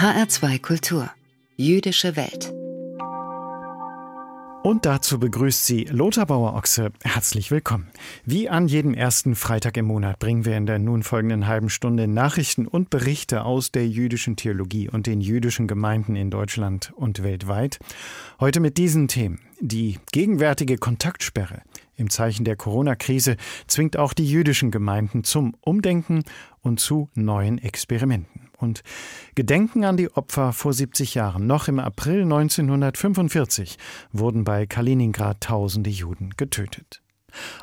HR2 Kultur. Jüdische Welt. Und dazu begrüßt sie Lothar Bauer-Ochse. Herzlich willkommen. Wie an jedem ersten Freitag im Monat bringen wir in der nun folgenden halben Stunde Nachrichten und Berichte aus der jüdischen Theologie und den jüdischen Gemeinden in Deutschland und weltweit. Heute mit diesen Themen. Die gegenwärtige Kontaktsperre im Zeichen der Corona-Krise zwingt auch die jüdischen Gemeinden zum Umdenken und zu neuen Experimenten und Gedenken an die Opfer vor 70 Jahren. Noch im April 1945 wurden bei Kaliningrad tausende Juden getötet.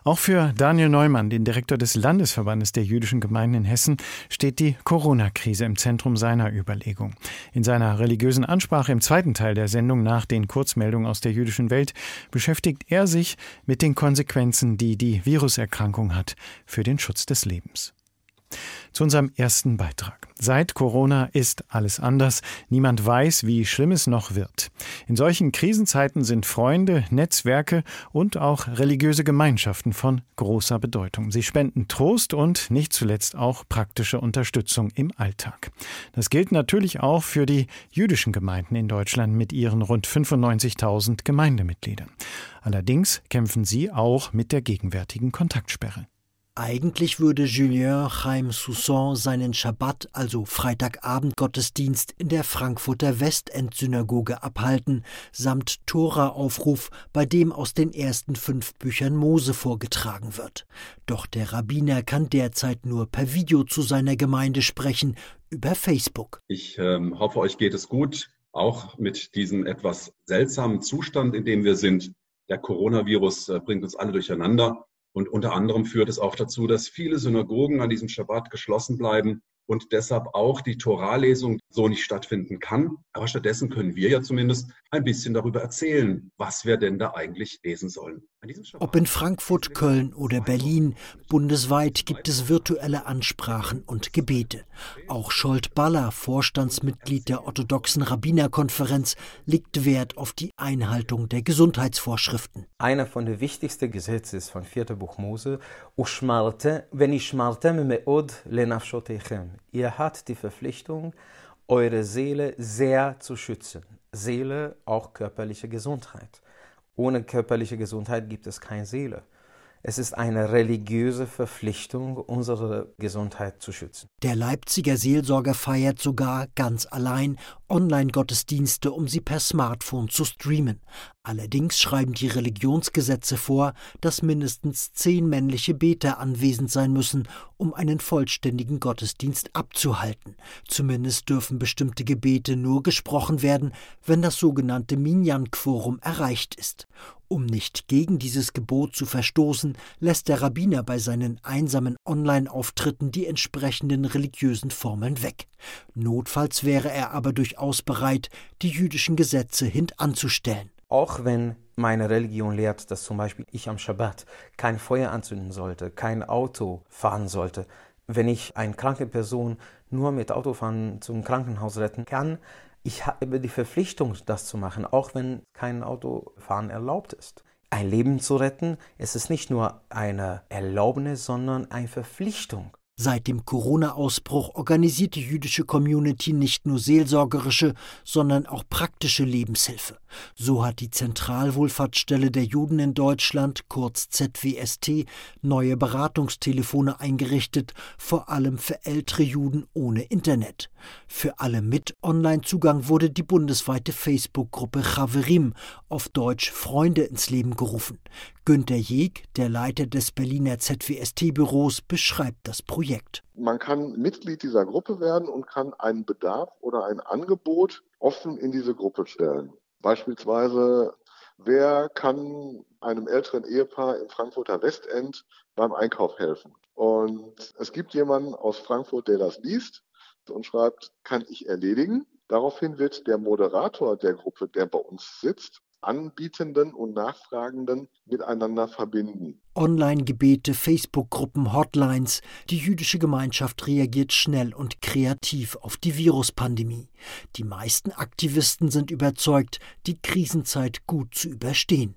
Auch für Daniel Neumann, den Direktor des Landesverbandes der jüdischen Gemeinden in Hessen, steht die Corona-Krise im Zentrum seiner Überlegung. In seiner religiösen Ansprache im zweiten Teil der Sendung nach den Kurzmeldungen aus der jüdischen Welt beschäftigt er sich mit den Konsequenzen, die die Viruserkrankung hat für den Schutz des Lebens. Zu unserem ersten Beitrag. Seit Corona ist alles anders. Niemand weiß, wie schlimm es noch wird. In solchen Krisenzeiten sind Freunde, Netzwerke und auch religiöse Gemeinschaften von großer Bedeutung. Sie spenden Trost und nicht zuletzt auch praktische Unterstützung im Alltag. Das gilt natürlich auch für die jüdischen Gemeinden in Deutschland mit ihren rund 95.000 Gemeindemitgliedern. Allerdings kämpfen sie auch mit der gegenwärtigen Kontaktsperre. Eigentlich würde Julien Chaim Soussan seinen Schabbat, also Freitagabend-Gottesdienst, in der Frankfurter Westend-Synagoge abhalten, samt Tora-Aufruf, bei dem aus den ersten fünf Büchern Mose vorgetragen wird. Doch der Rabbiner kann derzeit nur per Video zu seiner Gemeinde sprechen, über Facebook. Ich ähm, hoffe, euch geht es gut, auch mit diesem etwas seltsamen Zustand, in dem wir sind. Der Coronavirus äh, bringt uns alle durcheinander. Und unter anderem führt es auch dazu, dass viele Synagogen an diesem Schabbat geschlossen bleiben und deshalb auch die Torallesung so nicht stattfinden kann. Aber stattdessen können wir ja zumindest ein bisschen darüber erzählen, was wir denn da eigentlich lesen sollen. Ob in Frankfurt, Köln oder Berlin, bundesweit gibt es virtuelle Ansprachen und Gebete. Auch Scholt Baller, Vorstandsmitglied der orthodoxen Rabbinerkonferenz, legt Wert auf die Einhaltung der Gesundheitsvorschriften. Einer von den wichtigsten Gesetzen von 4. Buch Mose, wenn ich meod lenafshotechem. Ihr habt die Verpflichtung, eure Seele sehr zu schützen. Seele, auch körperliche Gesundheit. Ohne körperliche Gesundheit gibt es keine Seele. Es ist eine religiöse Verpflichtung, unsere Gesundheit zu schützen. Der Leipziger Seelsorger feiert sogar ganz allein Online-Gottesdienste, um sie per Smartphone zu streamen. Allerdings schreiben die Religionsgesetze vor, dass mindestens zehn männliche Beter anwesend sein müssen, um einen vollständigen Gottesdienst abzuhalten. Zumindest dürfen bestimmte Gebete nur gesprochen werden, wenn das sogenannte Minyan-Quorum erreicht ist. Um nicht gegen dieses Gebot zu verstoßen, lässt der Rabbiner bei seinen einsamen Online-Auftritten die entsprechenden religiösen Formeln weg. Notfalls wäre er aber durchaus bereit, die jüdischen Gesetze hintanzustellen. Auch wenn meine Religion lehrt, dass zum Beispiel ich am Schabbat kein Feuer anzünden sollte, kein Auto fahren sollte, wenn ich eine kranke Person nur mit Autofahren zum Krankenhaus retten kann, ich habe die Verpflichtung, das zu machen, auch wenn kein Autofahren erlaubt ist. Ein Leben zu retten, es ist nicht nur eine Erlaubnis, sondern eine Verpflichtung. Seit dem Corona-Ausbruch organisiert die jüdische Community nicht nur seelsorgerische, sondern auch praktische Lebenshilfe. So hat die Zentralwohlfahrtsstelle der Juden in Deutschland, kurz ZWST, neue Beratungstelefone eingerichtet, vor allem für ältere Juden ohne Internet. Für alle mit Online-Zugang wurde die bundesweite Facebook-Gruppe Chaverim, auf Deutsch Freunde, ins Leben gerufen. Günter Jeg, der Leiter des Berliner ZWST-Büros, beschreibt das Projekt. Man kann Mitglied dieser Gruppe werden und kann einen Bedarf oder ein Angebot offen in diese Gruppe stellen. Beispielsweise, wer kann einem älteren Ehepaar im Frankfurter Westend beim Einkauf helfen? Und es gibt jemanden aus Frankfurt, der das liest und schreibt, kann ich erledigen. Daraufhin wird der Moderator der Gruppe, der bei uns sitzt, Anbietenden und Nachfragenden miteinander verbinden. Online-Gebete, Facebook-Gruppen, Hotlines. Die jüdische Gemeinschaft reagiert schnell und kreativ auf die Viruspandemie. Die meisten Aktivisten sind überzeugt, die Krisenzeit gut zu überstehen.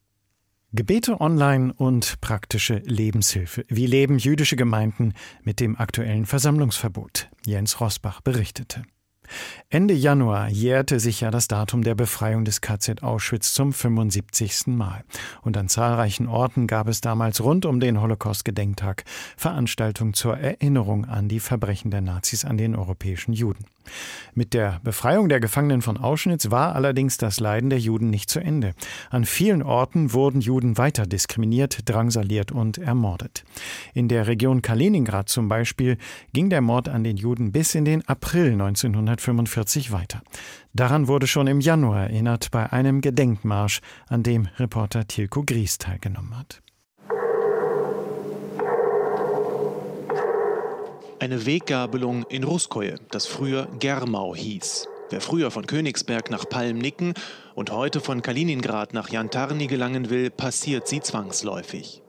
Gebete online und praktische Lebenshilfe. Wie leben jüdische Gemeinden mit dem aktuellen Versammlungsverbot? Jens Rosbach berichtete. Ende Januar jährte sich ja das Datum der Befreiung des KZ Auschwitz zum 75. Mal. Und an zahlreichen Orten gab es damals rund um den Holocaust-Gedenktag Veranstaltungen zur Erinnerung an die Verbrechen der Nazis an den europäischen Juden. Mit der Befreiung der Gefangenen von Auschwitz war allerdings das Leiden der Juden nicht zu Ende. An vielen Orten wurden Juden weiter diskriminiert, drangsaliert und ermordet. In der Region Kaliningrad zum Beispiel ging der Mord an den Juden bis in den April 1945 weiter. Daran wurde schon im Januar erinnert bei einem Gedenkmarsch, an dem Reporter Tilko Gries teilgenommen hat. Eine Weggabelung in Ruskoje, das früher Germau hieß. Wer früher von Königsberg nach Palmnicken und heute von Kaliningrad nach Jantarny gelangen will, passiert sie zwangsläufig.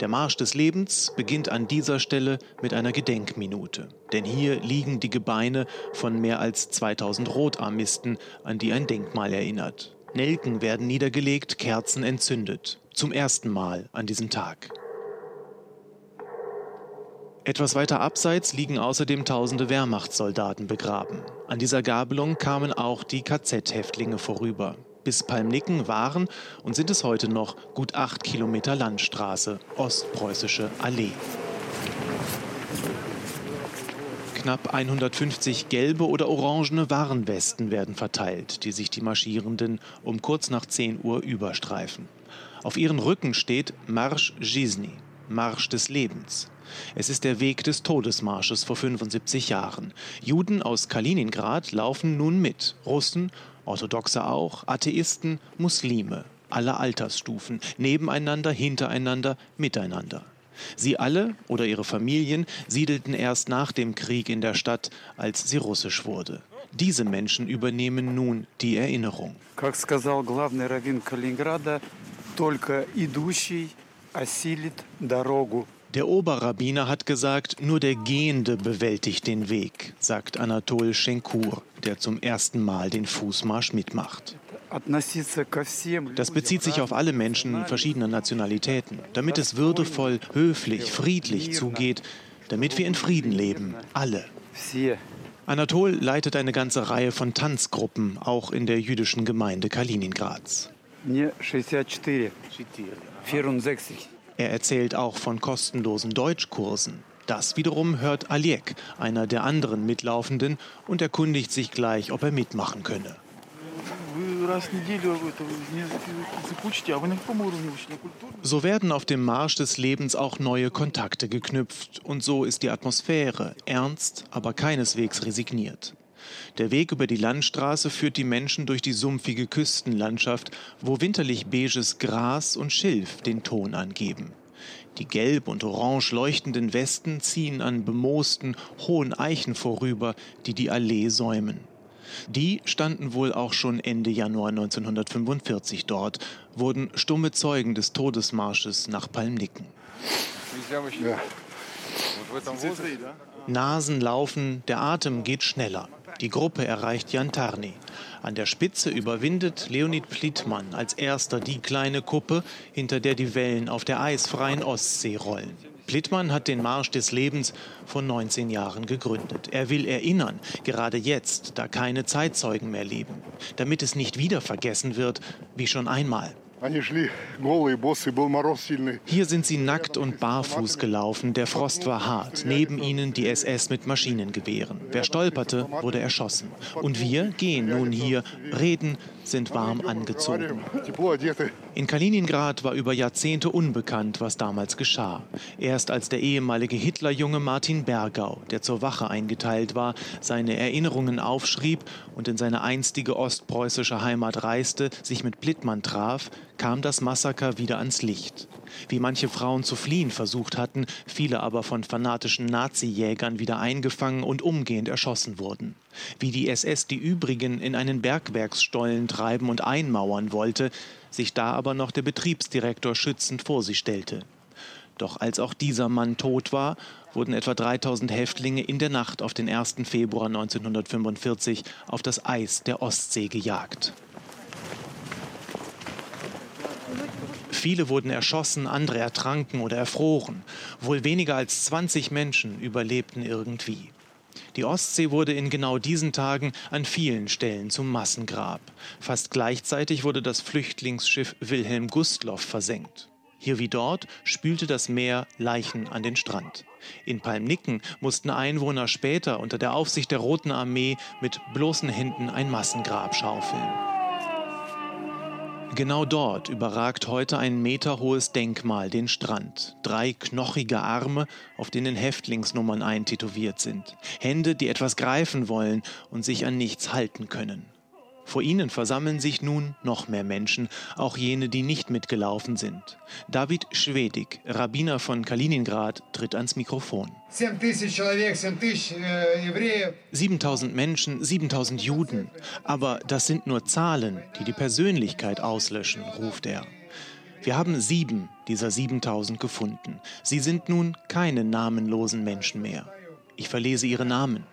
Der Marsch des Lebens beginnt an dieser Stelle mit einer Gedenkminute. Denn hier liegen die Gebeine von mehr als 2000 Rotarmisten, an die ein Denkmal erinnert. Nelken werden niedergelegt, Kerzen entzündet. Zum ersten Mal an diesem Tag. Etwas weiter abseits liegen außerdem tausende Wehrmachtssoldaten begraben. An dieser Gabelung kamen auch die KZ-Häftlinge vorüber. Bis Palmnicken waren und sind es heute noch gut acht Kilometer Landstraße, Ostpreußische Allee. Knapp 150 gelbe oder orangene Warnwesten werden verteilt, die sich die Marschierenden um kurz nach 10 Uhr überstreifen. Auf ihren Rücken steht Marsch Gisny, Marsch des Lebens. Es ist der Weg des Todesmarsches vor 75 Jahren. Juden aus Kaliningrad laufen nun mit. Russen, Orthodoxe auch, Atheisten, Muslime, aller Altersstufen, nebeneinander, hintereinander, miteinander. Sie alle oder ihre Familien siedelten erst nach dem Krieg in der Stadt, als sie russisch wurde. Diese Menschen übernehmen nun die Erinnerung. Как сказал главный раввин Калининграда, только идущий осилит дорогу. Der Oberrabbiner hat gesagt, nur der Gehende bewältigt den Weg, sagt Anatol Schenkur, der zum ersten Mal den Fußmarsch mitmacht. Das bezieht sich auf alle Menschen verschiedener Nationalitäten, damit es würdevoll, höflich, friedlich zugeht, damit wir in Frieden leben, alle. Anatol leitet eine ganze Reihe von Tanzgruppen, auch in der jüdischen Gemeinde Kaliningrads. 64. Er erzählt auch von kostenlosen Deutschkursen. Das wiederum hört Aliek, einer der anderen Mitlaufenden, und erkundigt sich gleich, ob er mitmachen könne. So werden auf dem Marsch des Lebens auch neue Kontakte geknüpft und so ist die Atmosphäre ernst, aber keineswegs resigniert. Der Weg über die Landstraße führt die Menschen durch die sumpfige Küstenlandschaft, wo winterlich beiges Gras und Schilf den Ton angeben. Die gelb und orange leuchtenden Westen ziehen an bemoosten, hohen Eichen vorüber, die die Allee säumen. Die standen wohl auch schon Ende Januar 1945 dort, wurden stumme Zeugen des Todesmarsches nach Palmnicken. Nasen laufen, der Atem geht schneller. Die Gruppe erreicht Jantarny. An der Spitze überwindet Leonid Plittmann als erster die kleine Kuppe, hinter der die Wellen auf der eisfreien Ostsee rollen. Plittmann hat den Marsch des Lebens vor 19 Jahren gegründet. Er will erinnern, gerade jetzt, da keine Zeitzeugen mehr leben, damit es nicht wieder vergessen wird, wie schon einmal. Hier sind sie nackt und barfuß gelaufen. Der Frost war hart. Neben ihnen die SS mit Maschinengewehren. Wer stolperte, wurde erschossen. Und wir gehen nun hier, reden, sind warm angezogen. In Kaliningrad war über Jahrzehnte unbekannt, was damals geschah. Erst als der ehemalige Hitlerjunge Martin Bergau, der zur Wache eingeteilt war, seine Erinnerungen aufschrieb und in seine einstige ostpreußische Heimat reiste, sich mit Blittmann traf, kam das Massaker wieder ans Licht. Wie manche Frauen zu fliehen versucht hatten, viele aber von fanatischen Nazi-Jägern wieder eingefangen und umgehend erschossen wurden. Wie die SS die übrigen in einen Bergwerksstollen treiben und einmauern wollte, sich da aber noch der Betriebsdirektor schützend vor sie stellte. Doch als auch dieser Mann tot war, wurden etwa 3000 Häftlinge in der Nacht auf den 1. Februar 1945 auf das Eis der Ostsee gejagt. Viele wurden erschossen, andere ertranken oder erfroren. Wohl weniger als 20 Menschen überlebten irgendwie. Die Ostsee wurde in genau diesen Tagen an vielen Stellen zum Massengrab. Fast gleichzeitig wurde das Flüchtlingsschiff Wilhelm Gustloff versenkt. Hier wie dort spülte das Meer Leichen an den Strand. In Palmnicken mussten Einwohner später unter der Aufsicht der Roten Armee mit bloßen Händen ein Massengrab schaufeln. Genau dort überragt heute ein meterhohes Denkmal den Strand. Drei knochige Arme, auf denen Häftlingsnummern eintätowiert sind. Hände, die etwas greifen wollen und sich an nichts halten können. Vor ihnen versammeln sich nun noch mehr Menschen, auch jene, die nicht mitgelaufen sind. David Schwedig, Rabbiner von Kaliningrad, tritt ans Mikrofon. 7000 Menschen, 7000 Juden. Aber das sind nur Zahlen, die die Persönlichkeit auslöschen, ruft er. Wir haben sieben dieser 7000 gefunden. Sie sind nun keine namenlosen Menschen mehr. Ich verlese ihre Namen.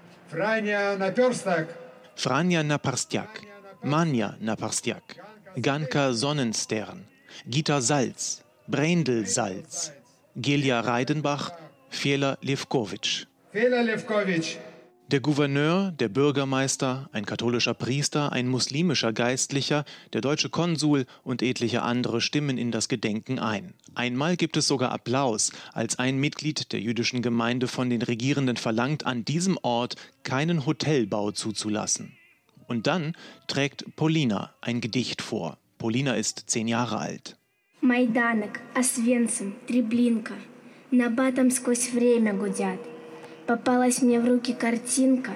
Franja Naparstyak, Manja Naparstyak, Ganka Sonnenstern, Gita Salz, Brendel Salz, Gelia Reidenbach, Fela Levkovic. Fela Levkovic. Der Gouverneur, der Bürgermeister, ein katholischer Priester, ein muslimischer Geistlicher, der deutsche Konsul und etliche andere stimmen in das Gedenken ein. Einmal gibt es sogar Applaus, als ein Mitglied der jüdischen Gemeinde von den Regierenden verlangt, an diesem Ort keinen Hotelbau zuzulassen. Und dann trägt Polina ein Gedicht vor. Polina ist zehn Jahre alt. Майданок, Освенцим, Треблинка, Набатом сквозь время гудят. Попалась мне в руки картинка,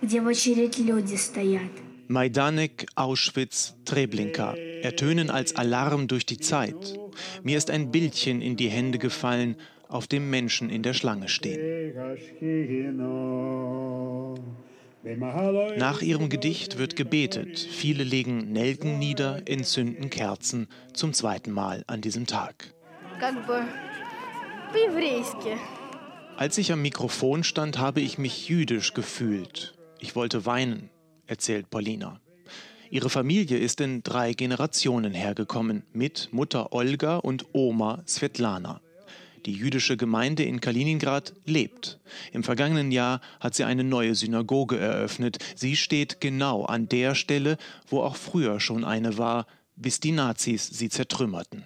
где в очередь люди стоят. Majdanek, Auschwitz, Treblinka ertönen als Alarm durch die Zeit. Mir ist ein Bildchen in die Hände gefallen, auf dem Menschen in der Schlange stehen. Nach ihrem Gedicht wird gebetet. Viele legen Nelken nieder, entzünden Kerzen zum zweiten Mal an diesem Tag. Als ich am Mikrofon stand, habe ich mich jüdisch gefühlt. Ich wollte weinen, erzählt Paulina. Ihre Familie ist in drei Generationen hergekommen, mit Mutter Olga und Oma Svetlana. Die jüdische Gemeinde in Kaliningrad lebt. Im vergangenen Jahr hat sie eine neue Synagoge eröffnet. Sie steht genau an der Stelle, wo auch früher schon eine war, bis die Nazis sie zertrümmerten.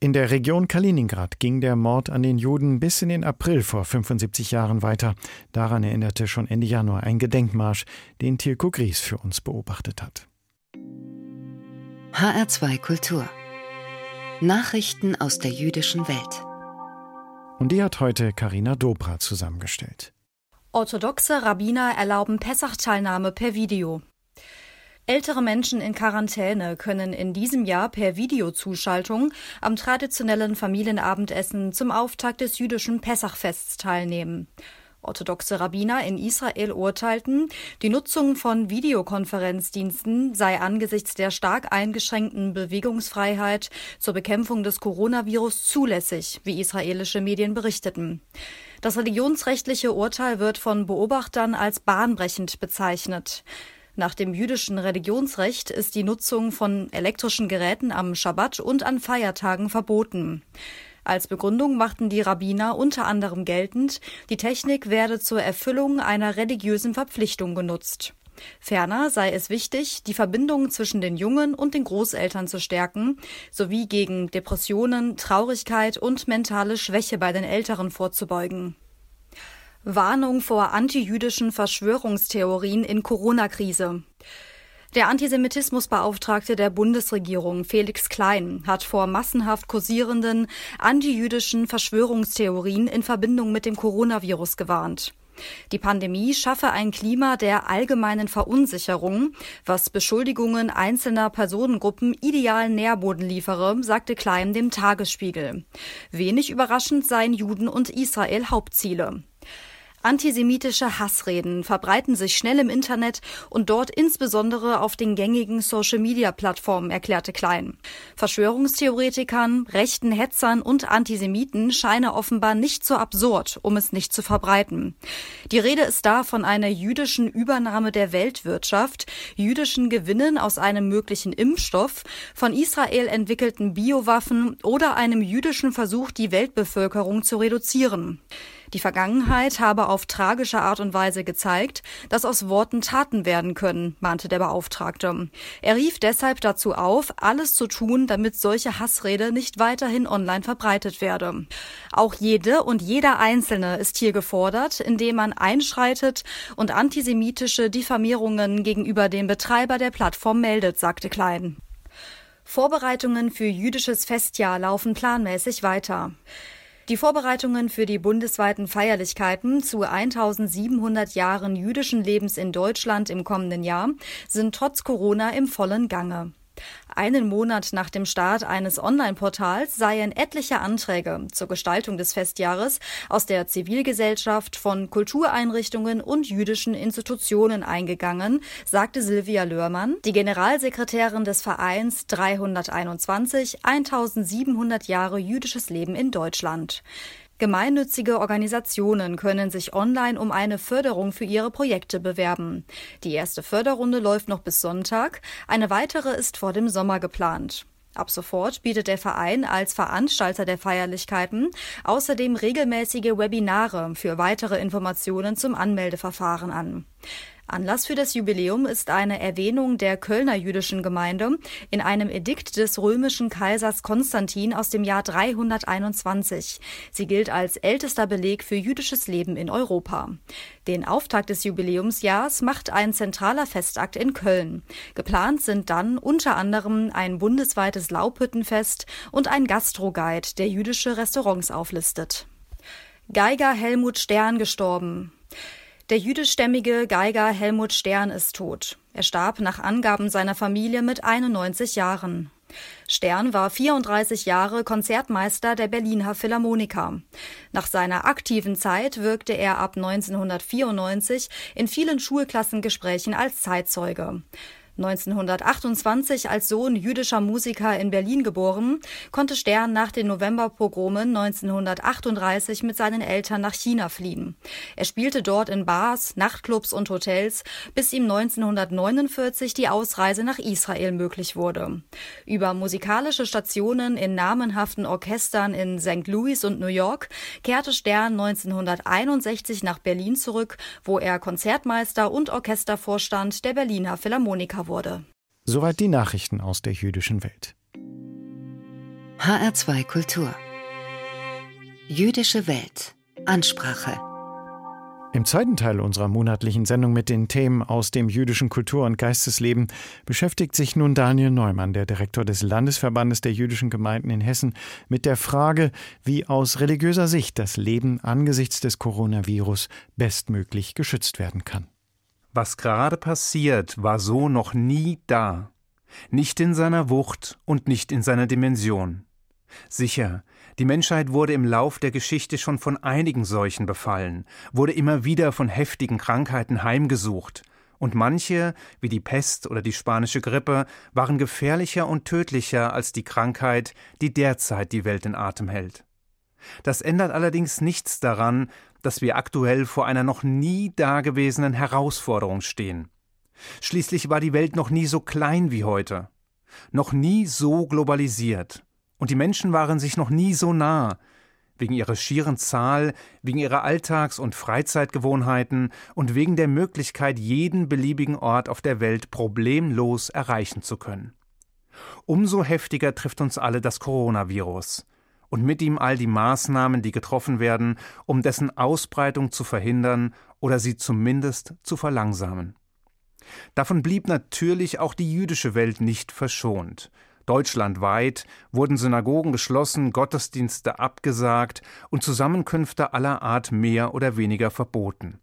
In der Region Kaliningrad ging der Mord an den Juden bis in den April vor 75 Jahren weiter. Daran erinnerte schon Ende Januar ein Gedenkmarsch, den Tilko Gries für uns beobachtet hat. HR2 Kultur Nachrichten aus der jüdischen Welt. Und die hat heute Karina Dobra zusammengestellt. Orthodoxe Rabbiner erlauben Pessach-Teilnahme per Video. Ältere Menschen in Quarantäne können in diesem Jahr per Videozuschaltung am traditionellen Familienabendessen zum Auftakt des jüdischen Pessachfests teilnehmen. Orthodoxe Rabbiner in Israel urteilten, die Nutzung von Videokonferenzdiensten sei angesichts der stark eingeschränkten Bewegungsfreiheit zur Bekämpfung des Coronavirus zulässig, wie israelische Medien berichteten. Das religionsrechtliche Urteil wird von Beobachtern als bahnbrechend bezeichnet. Nach dem jüdischen Religionsrecht ist die Nutzung von elektrischen Geräten am Schabbat und an Feiertagen verboten. Als Begründung machten die Rabbiner unter anderem geltend, die Technik werde zur Erfüllung einer religiösen Verpflichtung genutzt. Ferner sei es wichtig, die Verbindung zwischen den Jungen und den Großeltern zu stärken, sowie gegen Depressionen, Traurigkeit und mentale Schwäche bei den Älteren vorzubeugen. Warnung vor antijüdischen Verschwörungstheorien in Corona-Krise. Der Antisemitismusbeauftragte der Bundesregierung, Felix Klein, hat vor massenhaft kursierenden antijüdischen Verschwörungstheorien in Verbindung mit dem Coronavirus gewarnt. Die Pandemie schaffe ein Klima der allgemeinen Verunsicherung, was Beschuldigungen einzelner Personengruppen idealen Nährboden liefere, sagte Klein dem Tagesspiegel. Wenig überraschend seien Juden und Israel Hauptziele. Antisemitische Hassreden verbreiten sich schnell im Internet und dort insbesondere auf den gängigen Social-Media-Plattformen, erklärte Klein. Verschwörungstheoretikern, rechten Hetzern und Antisemiten scheine offenbar nicht so absurd, um es nicht zu verbreiten. Die Rede ist da von einer jüdischen Übernahme der Weltwirtschaft, jüdischen Gewinnen aus einem möglichen Impfstoff, von Israel entwickelten Biowaffen oder einem jüdischen Versuch, die Weltbevölkerung zu reduzieren. Die Vergangenheit habe auf tragische Art und Weise gezeigt, dass aus Worten Taten werden können, mahnte der Beauftragte. Er rief deshalb dazu auf, alles zu tun, damit solche Hassrede nicht weiterhin online verbreitet werde. Auch jede und jeder Einzelne ist hier gefordert, indem man einschreitet und antisemitische Diffamierungen gegenüber dem Betreiber der Plattform meldet, sagte Klein. Vorbereitungen für jüdisches Festjahr laufen planmäßig weiter. Die Vorbereitungen für die bundesweiten Feierlichkeiten zu 1700 Jahren jüdischen Lebens in Deutschland im kommenden Jahr sind trotz Corona im vollen Gange. Einen Monat nach dem Start eines Online-Portals seien etliche Anträge zur Gestaltung des Festjahres aus der Zivilgesellschaft, von Kultureinrichtungen und jüdischen Institutionen eingegangen, sagte Silvia Löhrmann, die Generalsekretärin des Vereins 321 1700 Jahre jüdisches Leben in Deutschland. Gemeinnützige Organisationen können sich online um eine Förderung für ihre Projekte bewerben. Die erste Förderrunde läuft noch bis Sonntag, eine weitere ist vor dem Sommer geplant. Ab sofort bietet der Verein als Veranstalter der Feierlichkeiten außerdem regelmäßige Webinare für weitere Informationen zum Anmeldeverfahren an. Anlass für das Jubiläum ist eine Erwähnung der Kölner jüdischen Gemeinde in einem Edikt des römischen Kaisers Konstantin aus dem Jahr 321. Sie gilt als ältester Beleg für jüdisches Leben in Europa. Den Auftakt des Jubiläumsjahrs macht ein zentraler Festakt in Köln. Geplant sind dann unter anderem ein bundesweites Laubhüttenfest und ein Gastroguide, der jüdische Restaurants auflistet. Geiger Helmut Stern gestorben. Der jüdischstämmige Geiger Helmut Stern ist tot. Er starb nach Angaben seiner Familie mit 91 Jahren. Stern war 34 Jahre Konzertmeister der Berliner Philharmoniker. Nach seiner aktiven Zeit wirkte er ab 1994 in vielen Schulklassengesprächen als Zeitzeuge. 1928 als Sohn jüdischer Musiker in Berlin geboren, konnte Stern nach den Novemberpogromen 1938 mit seinen Eltern nach China fliehen. Er spielte dort in Bars, Nachtclubs und Hotels, bis ihm 1949 die Ausreise nach Israel möglich wurde. Über musikalische Stationen in namenhaften Orchestern in St. Louis und New York kehrte Stern 1961 nach Berlin zurück, wo er Konzertmeister und Orchestervorstand der Berliner Philharmoniker wurde. Soweit die Nachrichten aus der jüdischen Welt. HR2 Kultur. Jüdische Welt. Ansprache. Im zweiten Teil unserer monatlichen Sendung mit den Themen aus dem jüdischen Kultur- und Geistesleben beschäftigt sich nun Daniel Neumann, der Direktor des Landesverbandes der jüdischen Gemeinden in Hessen, mit der Frage, wie aus religiöser Sicht das Leben angesichts des Coronavirus bestmöglich geschützt werden kann. Was gerade passiert, war so noch nie da. Nicht in seiner Wucht und nicht in seiner Dimension. Sicher, die Menschheit wurde im Lauf der Geschichte schon von einigen Seuchen befallen, wurde immer wieder von heftigen Krankheiten heimgesucht, und manche, wie die Pest oder die spanische Grippe, waren gefährlicher und tödlicher als die Krankheit, die derzeit die Welt in Atem hält. Das ändert allerdings nichts daran, dass wir aktuell vor einer noch nie dagewesenen Herausforderung stehen. Schließlich war die Welt noch nie so klein wie heute, noch nie so globalisiert, und die Menschen waren sich noch nie so nah, wegen ihrer schieren Zahl, wegen ihrer Alltags- und Freizeitgewohnheiten und wegen der Möglichkeit, jeden beliebigen Ort auf der Welt problemlos erreichen zu können. Umso heftiger trifft uns alle das Coronavirus, und mit ihm all die Maßnahmen, die getroffen werden, um dessen Ausbreitung zu verhindern oder sie zumindest zu verlangsamen. Davon blieb natürlich auch die jüdische Welt nicht verschont. Deutschlandweit wurden Synagogen geschlossen, Gottesdienste abgesagt und Zusammenkünfte aller Art mehr oder weniger verboten.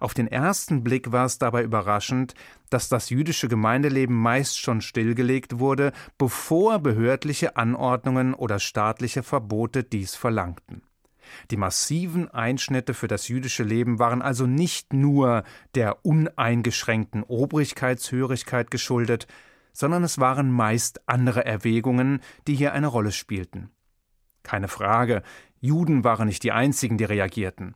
Auf den ersten Blick war es dabei überraschend, dass das jüdische Gemeindeleben meist schon stillgelegt wurde, bevor behördliche Anordnungen oder staatliche Verbote dies verlangten. Die massiven Einschnitte für das jüdische Leben waren also nicht nur der uneingeschränkten Obrigkeitshörigkeit geschuldet, sondern es waren meist andere Erwägungen, die hier eine Rolle spielten. Keine Frage, Juden waren nicht die einzigen, die reagierten.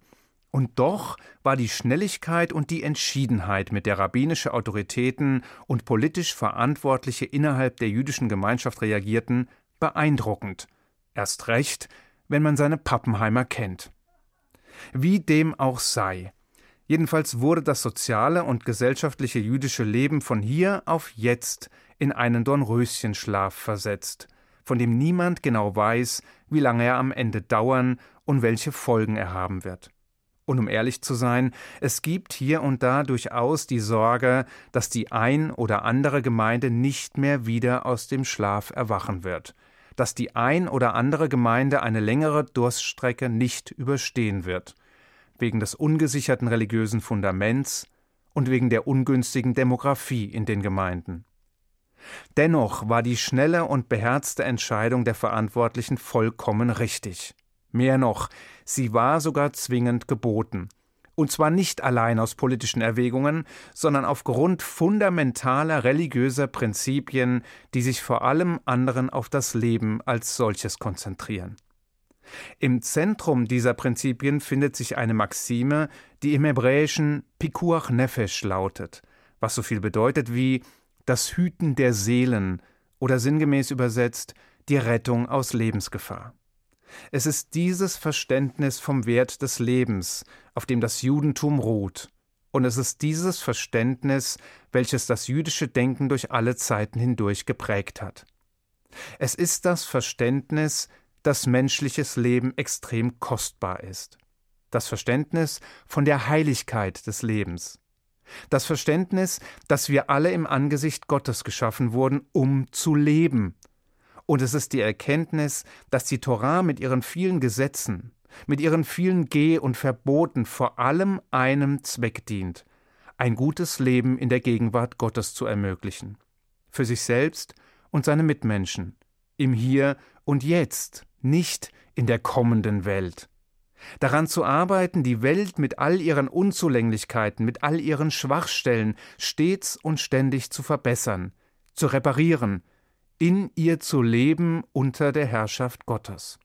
Und doch war die Schnelligkeit und die Entschiedenheit, mit der rabbinische Autoritäten und politisch Verantwortliche innerhalb der jüdischen Gemeinschaft reagierten, beeindruckend. Erst recht, wenn man seine Pappenheimer kennt. Wie dem auch sei. Jedenfalls wurde das soziale und gesellschaftliche jüdische Leben von hier auf jetzt in einen Dornröschenschlaf versetzt, von dem niemand genau weiß, wie lange er am Ende dauern und welche Folgen er haben wird. Und um ehrlich zu sein, es gibt hier und da durchaus die Sorge, dass die ein oder andere Gemeinde nicht mehr wieder aus dem Schlaf erwachen wird, dass die ein oder andere Gemeinde eine längere Durststrecke nicht überstehen wird, wegen des ungesicherten religiösen Fundaments und wegen der ungünstigen Demografie in den Gemeinden. Dennoch war die schnelle und beherzte Entscheidung der Verantwortlichen vollkommen richtig. Mehr noch, sie war sogar zwingend geboten. Und zwar nicht allein aus politischen Erwägungen, sondern aufgrund fundamentaler religiöser Prinzipien, die sich vor allem anderen auf das Leben als solches konzentrieren. Im Zentrum dieser Prinzipien findet sich eine Maxime, die im Hebräischen Pikuach Nefesh lautet, was so viel bedeutet wie das Hüten der Seelen oder sinngemäß übersetzt die Rettung aus Lebensgefahr. Es ist dieses Verständnis vom Wert des Lebens, auf dem das Judentum ruht, und es ist dieses Verständnis, welches das jüdische Denken durch alle Zeiten hindurch geprägt hat. Es ist das Verständnis, dass menschliches Leben extrem kostbar ist. Das Verständnis von der Heiligkeit des Lebens. Das Verständnis, dass wir alle im Angesicht Gottes geschaffen wurden, um zu leben. Und es ist die Erkenntnis, dass die Torah mit ihren vielen Gesetzen, mit ihren vielen Geh- und Verboten vor allem einem Zweck dient, ein gutes Leben in der Gegenwart Gottes zu ermöglichen. Für sich selbst und seine Mitmenschen, im Hier und Jetzt, nicht in der kommenden Welt daran zu arbeiten, die Welt mit all ihren Unzulänglichkeiten, mit all ihren Schwachstellen stets und ständig zu verbessern, zu reparieren, in ihr zu leben unter der Herrschaft Gottes.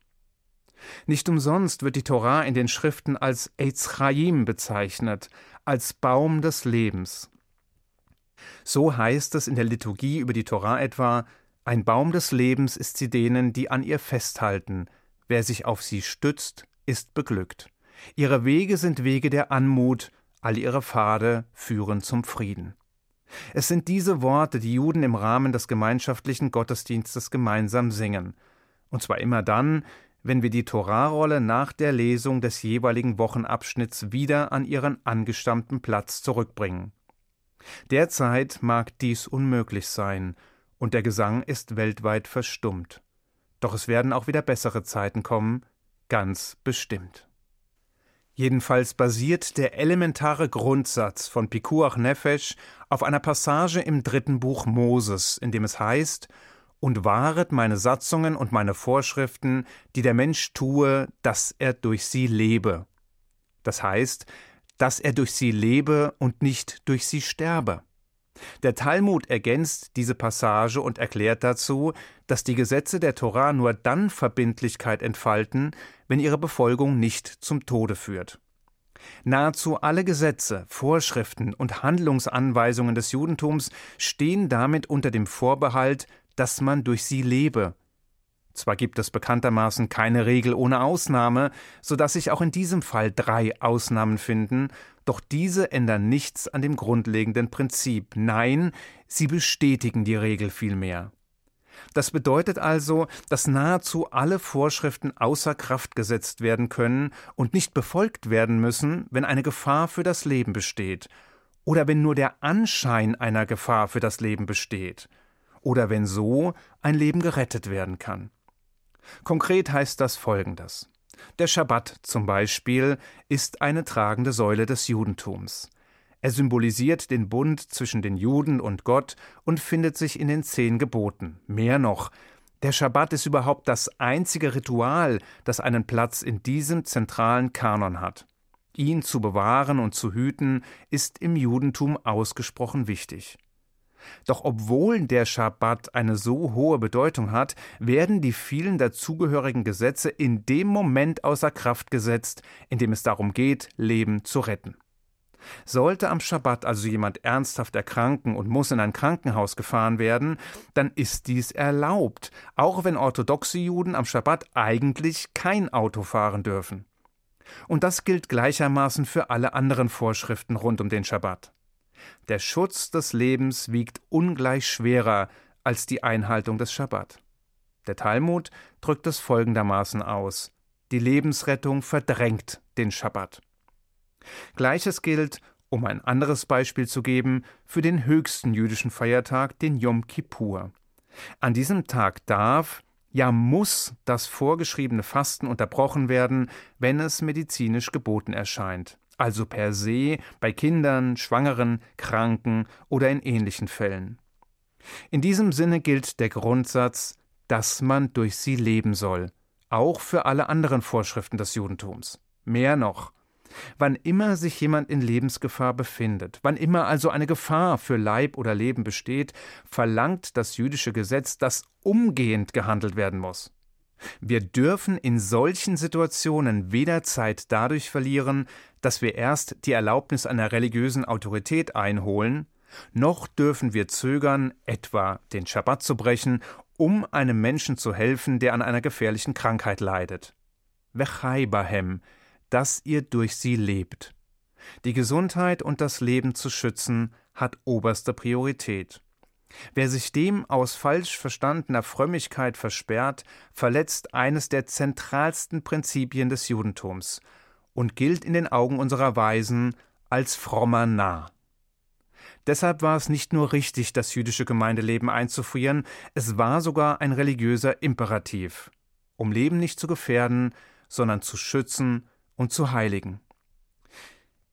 Nicht umsonst wird die Torah in den Schriften als Eitz bezeichnet, als Baum des Lebens. So heißt es in der Liturgie über die Torah etwa: Ein Baum des Lebens ist sie denen, die an ihr festhalten. Wer sich auf sie stützt, ist beglückt. Ihre Wege sind Wege der Anmut, all ihre Pfade führen zum Frieden. Es sind diese Worte, die Juden im Rahmen des gemeinschaftlichen Gottesdienstes gemeinsam singen. Und zwar immer dann, wenn wir die Torahrolle nach der Lesung des jeweiligen Wochenabschnitts wieder an ihren angestammten Platz zurückbringen. Derzeit mag dies unmöglich sein, und der Gesang ist weltweit verstummt. Doch es werden auch wieder bessere Zeiten kommen, ganz bestimmt. Jedenfalls basiert der elementare Grundsatz von Pikuach Nefesh auf einer Passage im dritten Buch Moses, in dem es heißt: Und wahret meine Satzungen und meine Vorschriften, die der Mensch tue, dass er durch sie lebe. Das heißt, dass er durch sie lebe und nicht durch sie sterbe. Der Talmud ergänzt diese Passage und erklärt dazu, dass die Gesetze der Torah nur dann Verbindlichkeit entfalten, wenn ihre Befolgung nicht zum Tode führt. Nahezu alle Gesetze, Vorschriften und Handlungsanweisungen des Judentums stehen damit unter dem Vorbehalt, dass man durch sie lebe. Zwar gibt es bekanntermaßen keine Regel ohne Ausnahme, so dass sich auch in diesem Fall drei Ausnahmen finden, doch diese ändern nichts an dem grundlegenden Prinzip. Nein, sie bestätigen die Regel vielmehr. Das bedeutet also, dass nahezu alle Vorschriften außer Kraft gesetzt werden können und nicht befolgt werden müssen, wenn eine Gefahr für das Leben besteht, oder wenn nur der Anschein einer Gefahr für das Leben besteht, oder wenn so ein Leben gerettet werden kann. Konkret heißt das Folgendes. Der Schabbat zum Beispiel ist eine tragende Säule des Judentums. Er symbolisiert den Bund zwischen den Juden und Gott und findet sich in den zehn Geboten. Mehr noch, der Schabbat ist überhaupt das einzige Ritual, das einen Platz in diesem zentralen Kanon hat. Ihn zu bewahren und zu hüten, ist im Judentum ausgesprochen wichtig. Doch obwohl der Schabbat eine so hohe Bedeutung hat, werden die vielen dazugehörigen Gesetze in dem Moment außer Kraft gesetzt, in dem es darum geht, Leben zu retten. Sollte am Schabbat also jemand ernsthaft erkranken und muss in ein Krankenhaus gefahren werden, dann ist dies erlaubt, auch wenn orthodoxe Juden am Schabbat eigentlich kein Auto fahren dürfen. Und das gilt gleichermaßen für alle anderen Vorschriften rund um den Schabbat. Der Schutz des Lebens wiegt ungleich schwerer als die Einhaltung des Schabbat. Der Talmud drückt es folgendermaßen aus: Die Lebensrettung verdrängt den Schabbat. Gleiches gilt, um ein anderes Beispiel zu geben, für den höchsten jüdischen Feiertag, den Yom Kippur. An diesem Tag darf, ja muss das vorgeschriebene Fasten unterbrochen werden, wenn es medizinisch geboten erscheint, also per se bei Kindern, Schwangeren, Kranken oder in ähnlichen Fällen. In diesem Sinne gilt der Grundsatz, dass man durch sie leben soll, auch für alle anderen Vorschriften des Judentums. Mehr noch, Wann immer sich jemand in Lebensgefahr befindet, wann immer also eine Gefahr für Leib oder Leben besteht, verlangt das jüdische Gesetz, dass umgehend gehandelt werden muss. Wir dürfen in solchen Situationen weder Zeit dadurch verlieren, dass wir erst die Erlaubnis einer religiösen Autorität einholen, noch dürfen wir zögern, etwa den Schabbat zu brechen, um einem Menschen zu helfen, der an einer gefährlichen Krankheit leidet. Vechai bahem, dass ihr durch sie lebt. Die Gesundheit und das Leben zu schützen hat oberste Priorität. Wer sich dem aus falsch verstandener Frömmigkeit versperrt, verletzt eines der zentralsten Prinzipien des Judentums und gilt in den Augen unserer Weisen als frommer Narr. Deshalb war es nicht nur richtig, das jüdische Gemeindeleben einzufrieren, es war sogar ein religiöser Imperativ, um Leben nicht zu gefährden, sondern zu schützen und zu heiligen.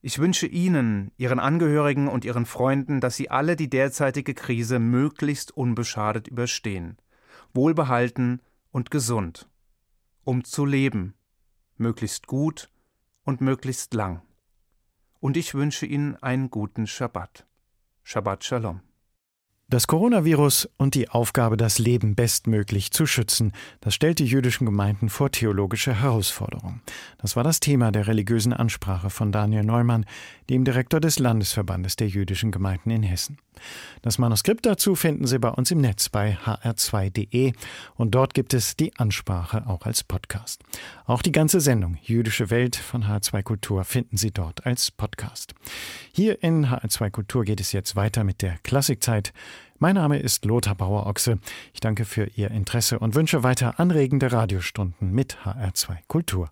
Ich wünsche Ihnen, Ihren Angehörigen und Ihren Freunden, dass Sie alle die derzeitige Krise möglichst unbeschadet überstehen, wohlbehalten und gesund, um zu leben, möglichst gut und möglichst lang. Und ich wünsche Ihnen einen guten Schabbat. Shabbat Shalom. Das Coronavirus und die Aufgabe, das Leben bestmöglich zu schützen, das stellt die jüdischen Gemeinden vor theologische Herausforderungen. Das war das Thema der religiösen Ansprache von Daniel Neumann, dem Direktor des Landesverbandes der jüdischen Gemeinden in Hessen. Das Manuskript dazu finden Sie bei uns im Netz bei hr2.de und dort gibt es die Ansprache auch als Podcast. Auch die ganze Sendung Jüdische Welt von HR2 Kultur finden Sie dort als Podcast. Hier in HR2 Kultur geht es jetzt weiter mit der Klassikzeit. Mein Name ist Lothar Bauer-Ochse. Ich danke für Ihr Interesse und wünsche weiter anregende Radiostunden mit HR2 Kultur.